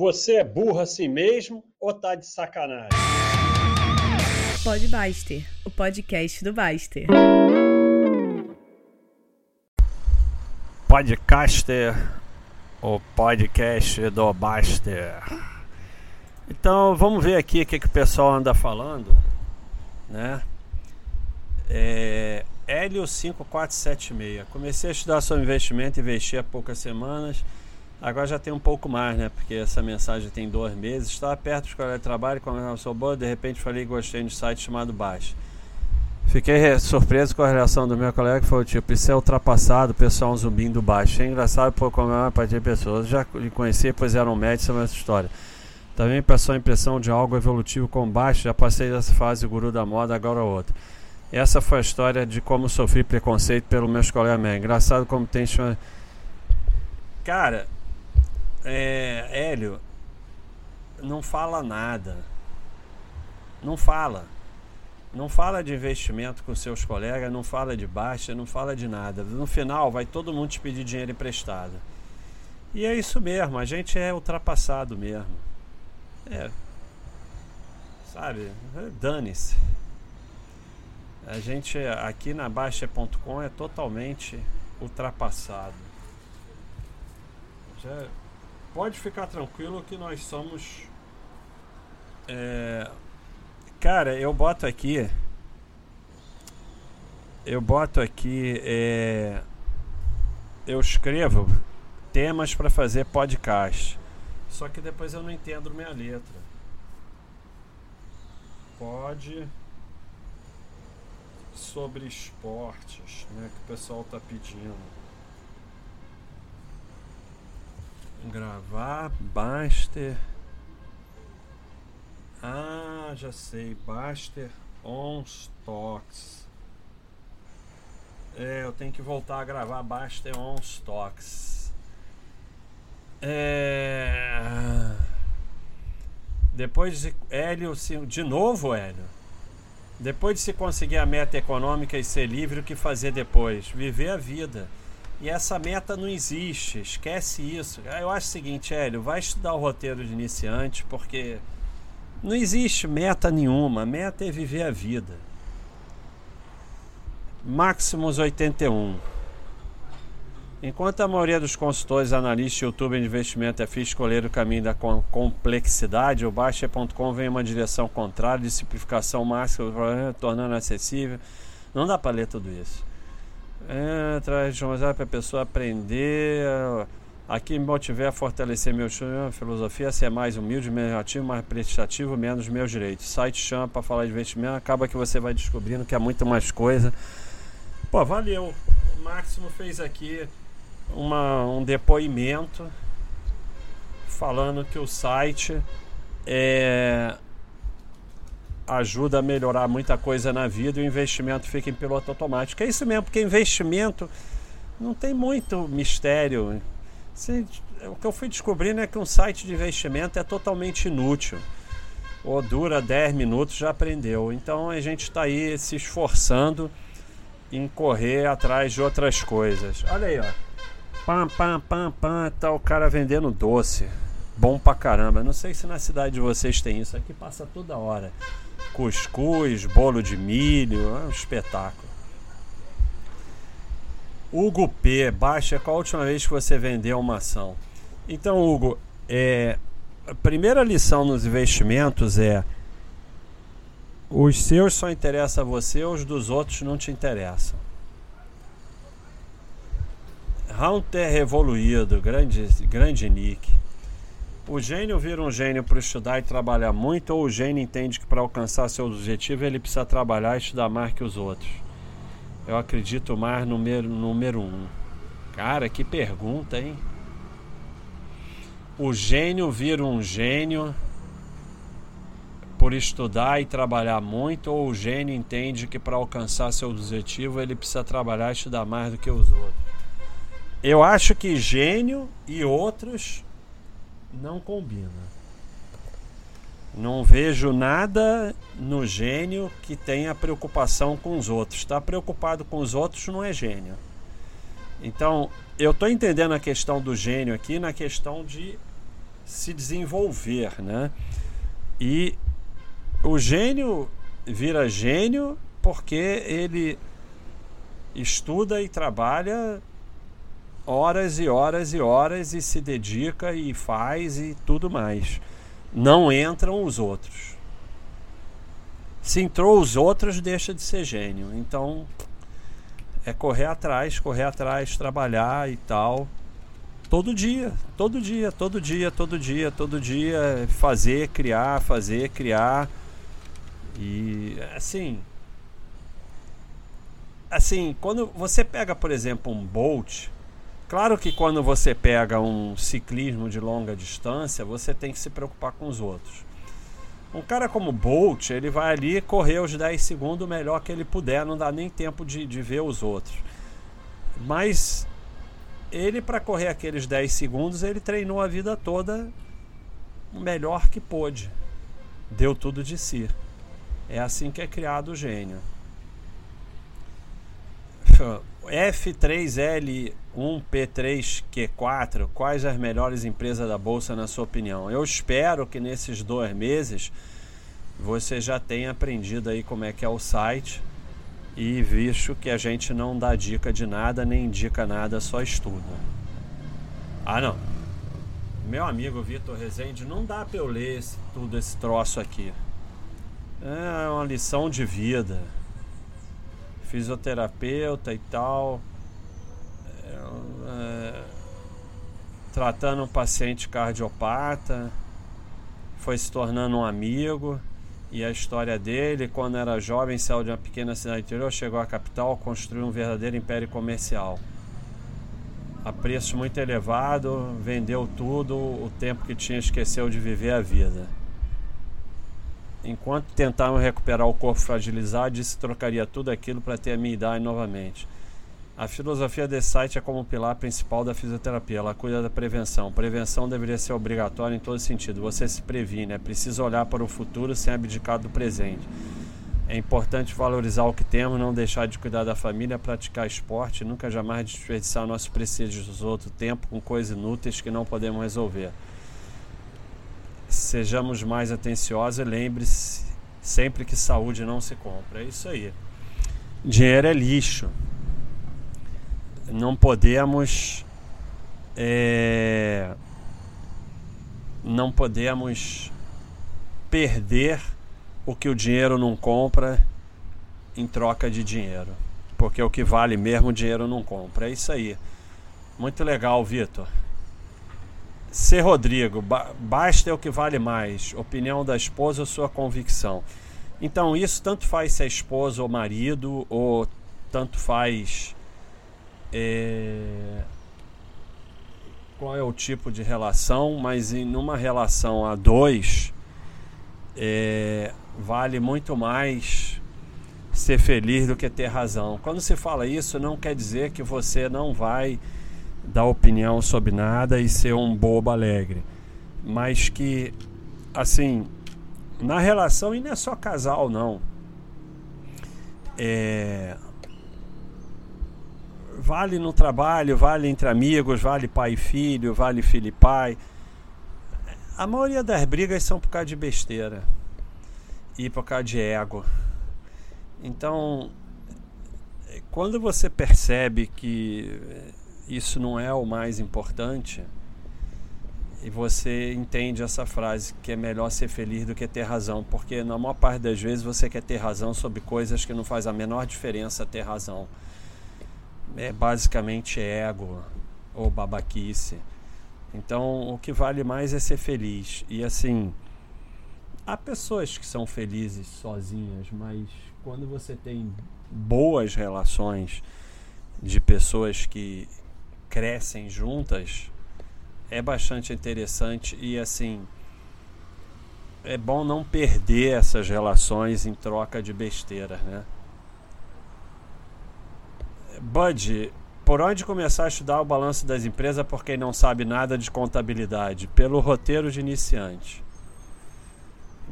Você é burro assim mesmo ou tá de sacanagem? Pode Baster, o podcast do Baster. Podcaster, o podcast do Baster. Então vamos ver aqui o que, que o pessoal anda falando, né? É, Hélio 5476. Comecei a estudar sobre investimento, investi há poucas semanas. Agora já tem um pouco mais, né? Porque essa mensagem tem dois meses. Estava perto de escola de trabalho, sou boa, de repente falei que gostei de um site chamado Baixo. Fiquei surpreso com a reação do meu colega, que foi tipo, isso é ultrapassado, o pessoal zumbindo baixo. É engraçado por como é uma parte de pessoas. Já lhe conheci, pois eram médicos sobre essa história. Também passou a impressão de algo evolutivo com baixo, já passei dessa fase guru da moda, agora outra. Essa foi a história de como sofri preconceito pelo meus colegas médicos. Engraçado como tem... Cara, é, Hélio, não fala nada. Não fala. Não fala de investimento com seus colegas, não fala de baixa, não fala de nada. No final, vai todo mundo te pedir dinheiro emprestado. E é isso mesmo, a gente é ultrapassado mesmo. É. Sabe? Dane-se. A gente aqui na Baixa.com é totalmente ultrapassado. Já pode ficar tranquilo que nós somos. É, cara, eu boto aqui. Eu boto aqui. É, eu escrevo temas para fazer podcast. Só que depois eu não entendo minha letra. Pode sobre esportes, né, que o pessoal tá pedindo. Gravar Baster. Ah, já sei. Baster on Stocks. É, eu tenho que voltar a gravar Baster on Stocks. É. Depois de Hélio, de novo, Hélio. Depois de se conseguir a meta econômica e ser livre, o que fazer depois? Viver a vida. E essa meta não existe, esquece isso. Eu acho o seguinte, Hélio, vai estudar o roteiro de iniciante, porque não existe meta nenhuma. Meta é viver a vida. Maximus 81. Enquanto a maioria dos consultores, analistas e youtubers de investimento é fiel escolher o caminho da complexidade, o Baixa.com vem em uma direção contrária, de simplificação máxima, tornando acessível. Não dá para ler tudo isso. É, traz para a pessoa aprender. Aqui me motivei a fortalecer meu filosofia, a ser mais humilde, menos ativo, mais prestativo, menos meus direitos. Site chama para falar de investimento, acaba que você vai descobrindo que é muito mais coisa. Pô, valeu. O Máximo fez aqui uma, um depoimento falando que o site é ajuda a melhorar muita coisa na vida e o investimento fica em piloto automático. É isso mesmo, porque investimento não tem muito mistério. o que eu fui descobrindo é que um site de investimento é totalmente inútil. Ou dura 10 minutos, já aprendeu. Então a gente está aí se esforçando em correr atrás de outras coisas. Olha aí, ó. Pam, pam, pam, pam, tá o cara vendendo doce. Bom pra caramba. Não sei se na cidade de vocês tem isso. Aqui passa toda hora cuscuz, bolo de milho, é um espetáculo. Hugo P, baixa qual a última vez que você vendeu uma ação? Então, Hugo, é, a primeira lição nos investimentos é os seus só interessam a você, os dos outros não te interessam. Hunter evoluído, grande, grande nick. O gênio vira um gênio por estudar e trabalhar muito, ou o gênio entende que para alcançar seu objetivo ele precisa trabalhar e estudar mais que os outros? Eu acredito mais no número, número um. Cara, que pergunta, hein? O gênio vira um gênio por estudar e trabalhar muito, ou o gênio entende que para alcançar seu objetivo ele precisa trabalhar e estudar mais do que os outros? Eu acho que gênio e outros não combina. Não vejo nada no gênio que tenha preocupação com os outros. Está preocupado com os outros não é gênio. Então, eu estou entendendo a questão do gênio aqui na questão de se desenvolver, né? E o gênio vira gênio porque ele estuda e trabalha horas e horas e horas e se dedica e faz e tudo mais. Não entram os outros. Se entrou os outros, deixa de ser gênio. Então é correr atrás, correr atrás, trabalhar e tal. Todo dia, todo dia, todo dia, todo dia, todo dia, fazer, criar, fazer, criar. E assim, assim, quando você pega, por exemplo, um Bolt, claro que quando você pega um ciclismo de longa distância, você tem que se preocupar com os outros. Um cara como Bolt, ele vai ali correr os 10 segundos o melhor que ele puder, não dá nem tempo de, de ver os outros. Mas ele, para correr aqueles 10 segundos, ele treinou a vida toda o melhor que pôde. Deu tudo de si. É assim que é criado o gênio. F3L1P3Q4, quais as melhores empresas da bolsa na sua opinião? Eu espero que nesses dois meses você já tenha aprendido aí como é que é o site e visto que a gente não dá dica de nada nem indica nada, só estuda. Ah não, meu amigo Vitor Rezende, não dá para eu ler esse, tudo esse troço aqui. É uma lição de vida. Fisioterapeuta e tal. É, é, tratando um paciente cardiopata. Foi se tornando um amigo. E a história dele, quando era jovem, saiu de uma pequena cidade interior, chegou à capital, construiu um verdadeiro império comercial. A preço muito elevado, vendeu tudo, o tempo que tinha esqueceu de viver a vida. Enquanto tentavam recuperar o corpo fragilizado, disse que trocaria tudo aquilo para ter a minha idade novamente. A filosofia desse site é como pilar principal da fisioterapia. Ela cuida da prevenção. Prevenção deveria ser obrigatória em todo sentido. Você se previne, é preciso olhar para o futuro sem abdicar do presente. É importante valorizar o que temos, não deixar de cuidar da família, praticar esporte, nunca jamais desperdiçar nosso precioso tempo com coisas inúteis que não podemos resolver sejamos mais atenciosos e lembre-se sempre que saúde não se compra. É isso aí. Dinheiro é lixo. Não podemos. É, não podemos perder o que o dinheiro não compra em troca de dinheiro. Porque o que vale mesmo o dinheiro não compra. É isso aí. Muito legal, Vitor. Ser Rodrigo, ba basta é o que vale mais, opinião da esposa ou sua convicção. Então, isso tanto faz se é esposa ou marido, ou tanto faz. É, qual é o tipo de relação, mas em uma relação a dois, é, vale muito mais ser feliz do que ter razão. Quando se fala isso, não quer dizer que você não vai dar opinião sobre nada e ser um bobo alegre. Mas que, assim, na relação, e não é só casal, não. É, vale no trabalho, vale entre amigos, vale pai e filho, vale filho e pai. A maioria das brigas são por causa de besteira e por causa de ego. Então, quando você percebe que isso não é o mais importante, e você entende essa frase que é melhor ser feliz do que ter razão, porque na maior parte das vezes você quer ter razão sobre coisas que não faz a menor diferença ter razão. É basicamente ego ou babaquice. Então, o que vale mais é ser feliz. E assim, há pessoas que são felizes sozinhas, mas quando você tem boas relações de pessoas que crescem juntas é bastante interessante e assim é bom não perder essas relações em troca de besteiras, né? Bud, por onde começar a estudar o balanço das empresas por quem não sabe nada de contabilidade? Pelo roteiro de iniciante.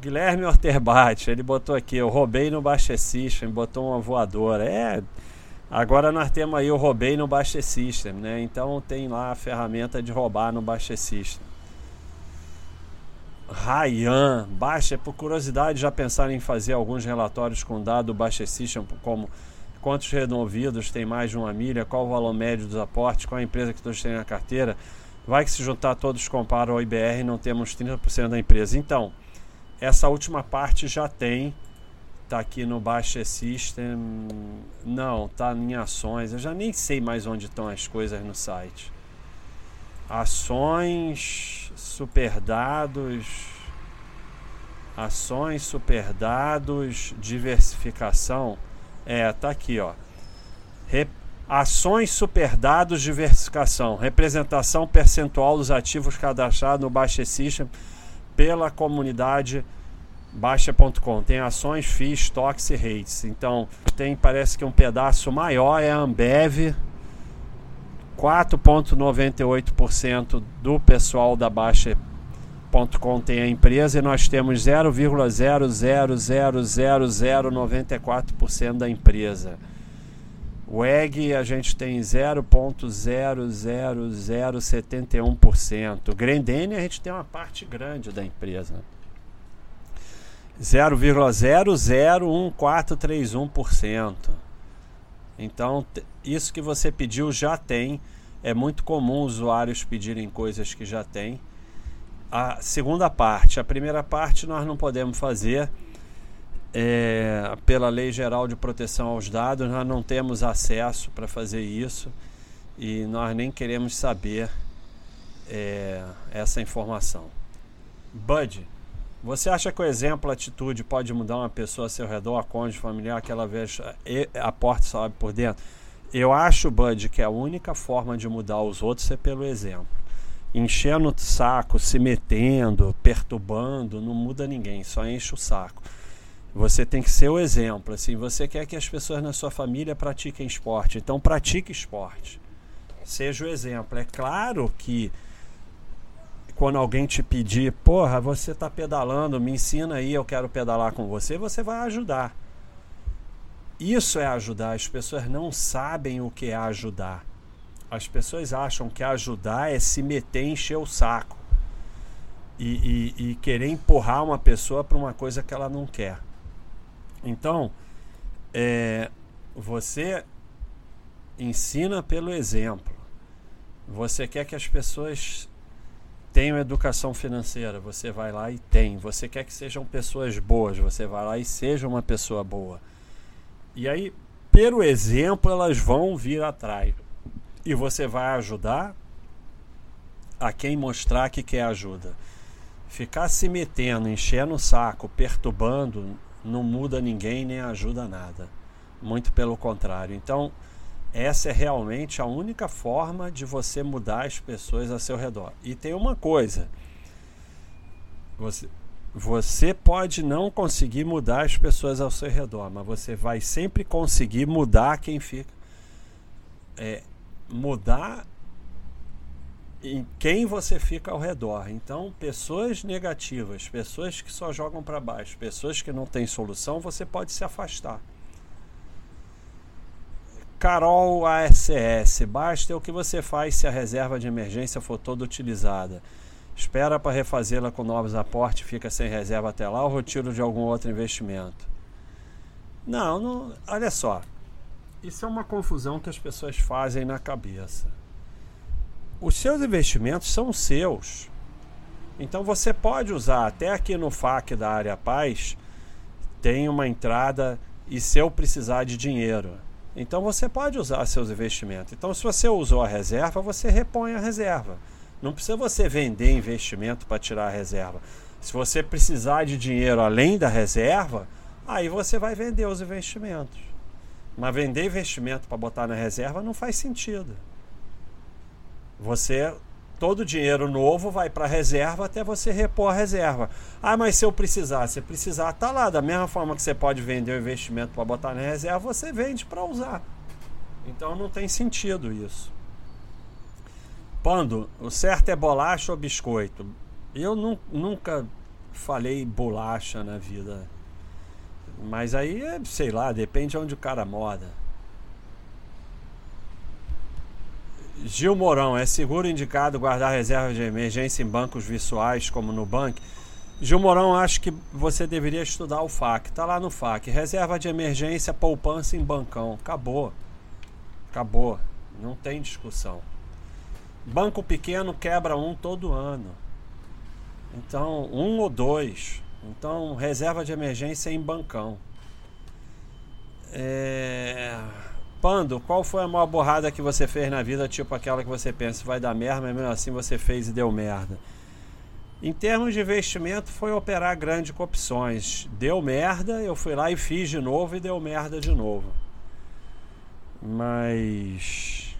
Guilherme Orterbate, ele botou aqui, eu roubei no Baixa System, botou uma voadora. É, Agora nós temos aí o roubei no Baixa System, né? Então tem lá a ferramenta de roubar no Baixa System. Ryan, Baixa, por curiosidade, já pensaram em fazer alguns relatórios com dado Baixa System, como quantos removidos tem mais de uma milha, qual o valor médio dos aportes, qual a empresa que todos têm na carteira. Vai que se juntar todos comparam ao IBR não temos 30% da empresa. Então, essa última parte já tem, tá aqui no Baixa System, não, tá em ações, eu já nem sei mais onde estão as coisas no site. Ações, superdados, ações, superdados, diversificação. É, tá aqui, ó. Re... Ações, superdados, diversificação. Representação percentual dos ativos cadastrados no Baixa System pela comunidade Baixa.com. Tem ações, FIIs, stocks e rates. Então, tem, parece que um pedaço maior é a Ambev, 4,98% do pessoal da Baixa.com tem a empresa e nós temos 0,0000094% da empresa. O EG a gente tem 0,00071%. Grendene a gente tem uma parte grande da empresa. 0,001431%. Então, isso que você pediu já tem. É muito comum usuários pedirem coisas que já tem. A segunda parte, a primeira parte nós não podemos fazer é, pela Lei Geral de Proteção aos Dados, nós não temos acesso para fazer isso e nós nem queremos saber é, essa informação. Bud, você acha que o exemplo, a atitude pode mudar uma pessoa a seu redor, a cônjuge, familiar, que ela veja a porta sobe por dentro? Eu acho, Bud, que a única forma de mudar os outros é pelo exemplo. Enchendo o saco, se metendo, perturbando, não muda ninguém, só enche o saco. Você tem que ser o exemplo. Assim, você quer que as pessoas na sua família pratiquem esporte, então pratique esporte. Seja o exemplo. É claro que quando alguém te pedir, porra, você está pedalando, me ensina aí, eu quero pedalar com você, você vai ajudar. Isso é ajudar. As pessoas não sabem o que é ajudar. As pessoas acham que ajudar é se meter e encher o saco e, e, e querer empurrar uma pessoa para uma coisa que ela não quer. Então, é, você ensina pelo exemplo. Você quer que as pessoas tenham educação financeira, você vai lá e tem. Você quer que sejam pessoas boas, você vai lá e seja uma pessoa boa. E aí, pelo exemplo, elas vão vir atrás. E você vai ajudar a quem mostrar que quer ajuda. Ficar se metendo, enchendo o saco, perturbando, não muda ninguém nem ajuda nada. Muito pelo contrário. Então, essa é realmente a única forma de você mudar as pessoas a seu redor. E tem uma coisa: você, você pode não conseguir mudar as pessoas ao seu redor, mas você vai sempre conseguir mudar quem fica. É, mudar em quem você fica ao redor. Então, pessoas negativas, pessoas que só jogam para baixo, pessoas que não têm solução, você pode se afastar. Carol ASS. Basta o que você faz se a reserva de emergência for toda utilizada. Espera para refazê-la com novos aportes, fica sem reserva até lá ou retiro de algum outro investimento? Não, não, olha só. Isso é uma confusão que as pessoas fazem na cabeça. Os seus investimentos são seus. Então você pode usar, até aqui no FAQ da área Paz, tem uma entrada e se eu precisar de dinheiro. Então você pode usar seus investimentos. Então, se você usou a reserva, você repõe a reserva. Não precisa você vender investimento para tirar a reserva. Se você precisar de dinheiro além da reserva, aí você vai vender os investimentos. Mas vender investimento para botar na reserva não faz sentido. Você todo o dinheiro novo vai para a reserva até você repor a reserva. Ah, mas se eu precisar, se precisar, tá lá. Da mesma forma que você pode vender o investimento para botar na reserva, você vende para usar. Então não tem sentido isso. Pando, o certo é bolacha ou biscoito? Eu nu nunca falei bolacha na vida. Mas aí, sei lá, depende de onde o cara mora. Gil Mourão, é seguro indicado guardar reservas de emergência em bancos virtuais como no Nubank? Gil Mourão, acho que você deveria estudar o FAC. Tá lá no FAC. Reserva de emergência, poupança em bancão. Acabou. Acabou. Não tem discussão. Banco pequeno quebra um todo ano. Então, um ou dois. Então, reserva de emergência em bancão. É... Pando, qual foi a maior borrada que você fez na vida? Tipo aquela que você pensa vai dar merda, mas mesmo assim você fez e deu merda. Em termos de investimento, foi operar grande com opções. Deu merda, eu fui lá e fiz de novo e deu merda de novo. Mas.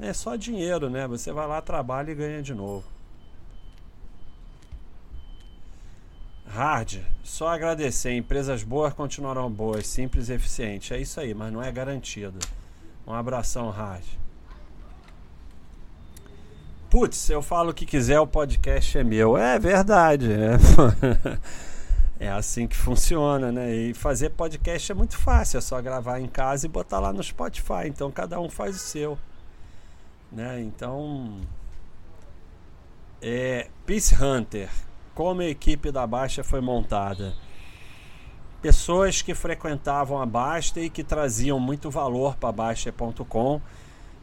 É só dinheiro, né? Você vai lá, trabalha e ganha de novo. Hard, só agradecer. Empresas boas continuarão boas, simples e eficientes. É isso aí, mas não é garantido. Um abração, Hard. Putz, eu falo o que quiser, o podcast é meu. É verdade. É, é assim que funciona, né? E fazer podcast é muito fácil, é só gravar em casa e botar lá no Spotify. Então cada um faz o seu. Né? Então. É, Peace Hunter. Como a equipe da Baixa foi montada? Pessoas que frequentavam a Basta e que traziam muito valor para Baixa.com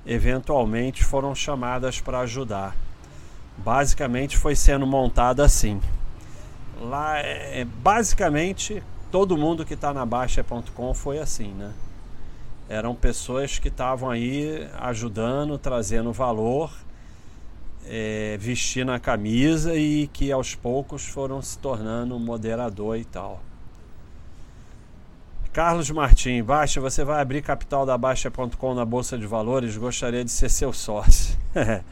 eventualmente foram chamadas para ajudar. Basicamente foi sendo montada assim. Lá é basicamente todo mundo que está na Baixa.com foi assim, né? Eram pessoas que estavam aí ajudando, trazendo valor, é, vestindo a camisa e que aos poucos foram se tornando moderador e tal. Carlos Martim, Baixa, você vai abrir capital da Baixa.com na Bolsa de Valores? Gostaria de ser seu sócio.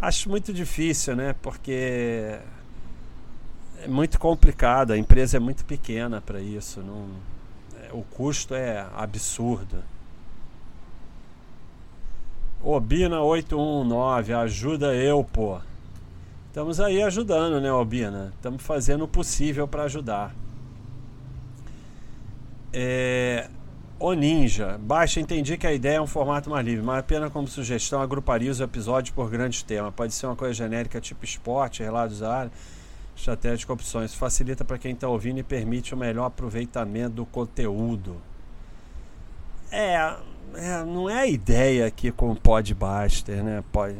Acho muito difícil, né? Porque é muito complicado, a empresa é muito pequena para isso. Não, é, o custo é absurdo. Obina 819, ajuda eu, pô. Estamos aí ajudando, né, Obina? Estamos fazendo o possível para ajudar. É, o Ninja. Baixa, entendi que a ideia é um formato mais livre, mas apenas como sugestão agruparia os episódios por grandes temas. Pode ser uma coisa genérica tipo esporte, relatos da área, estratégia opções. Facilita para quem está ouvindo e permite o melhor aproveitamento do conteúdo. É, é não é a ideia aqui com o Podbuster, né? Pode,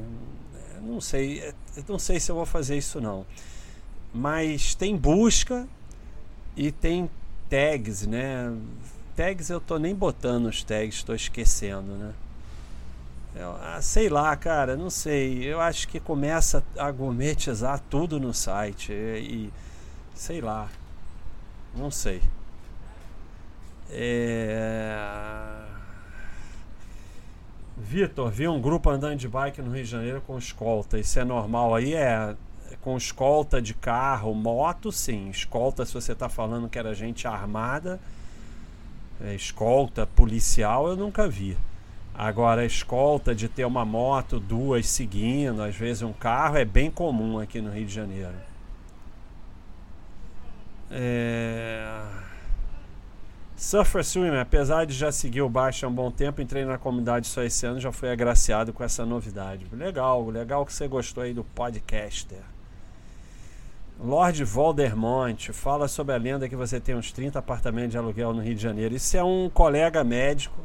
não sei, não sei se eu vou fazer isso não. Mas tem busca e tem tags, né? Tags eu tô nem botando os tags, estou esquecendo, né? Eu, ah, sei lá, cara, não sei. Eu acho que começa a gourmetizar tudo no site e, e sei lá, não sei. É... Vitor, vi um grupo andando de bike no Rio de Janeiro com escolta. Isso é normal aí? É, com escolta de carro, moto, sim. Escolta, se você está falando que era gente armada, é, escolta policial, eu nunca vi. Agora, escolta de ter uma moto, duas seguindo, às vezes um carro, é bem comum aqui no Rio de Janeiro. É... Surfer Swimmer, apesar de já seguir o baixo há um bom tempo, entrei na comunidade só esse ano, já fui agraciado com essa novidade. Legal, legal que você gostou aí do podcaster. Lord Voldemort fala sobre a lenda que você tem uns 30 apartamentos de aluguel no Rio de Janeiro. Isso é um colega médico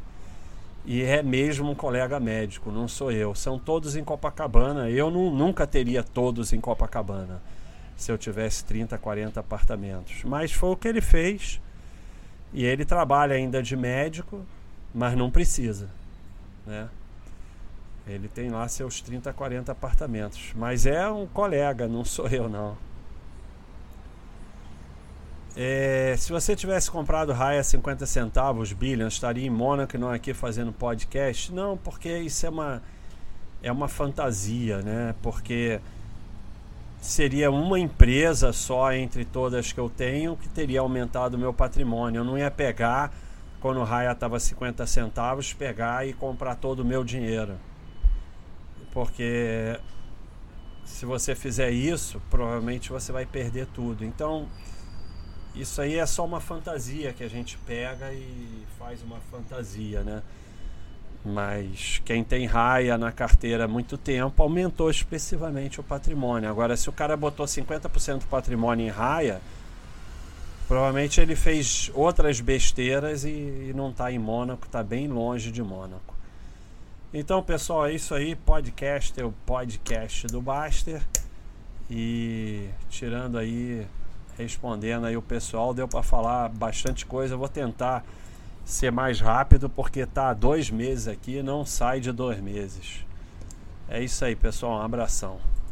e é mesmo um colega médico, não sou eu. São todos em Copacabana. Eu não, nunca teria todos em Copacabana se eu tivesse 30, 40 apartamentos. Mas foi o que ele fez. E ele trabalha ainda de médico, mas não precisa. Né? Ele tem lá seus 30, 40 apartamentos. Mas é um colega, não sou eu não. É, se você tivesse comprado Raia 50 centavos, Billion, estaria em Mônaco e não aqui fazendo podcast? Não, porque isso é uma, é uma fantasia, né? Porque seria uma empresa só entre todas que eu tenho que teria aumentado o meu patrimônio. Eu não ia pegar, quando o Raia estava 50 centavos, pegar e comprar todo o meu dinheiro. Porque se você fizer isso, provavelmente você vai perder tudo. Então isso aí é só uma fantasia que a gente pega e faz uma fantasia, né? Mas quem tem raia na carteira há muito tempo aumentou expressivamente o patrimônio. Agora, se o cara botou 50% do patrimônio em raia, provavelmente ele fez outras besteiras e, e não está em Mônaco, está bem longe de Mônaco. Então, pessoal, é isso aí. Podcast é o podcast do Baster. E tirando aí, respondendo aí o pessoal, deu para falar bastante coisa. Eu vou tentar ser mais rápido porque tá dois meses aqui, não sai de dois meses. É isso aí, pessoal. Um abração.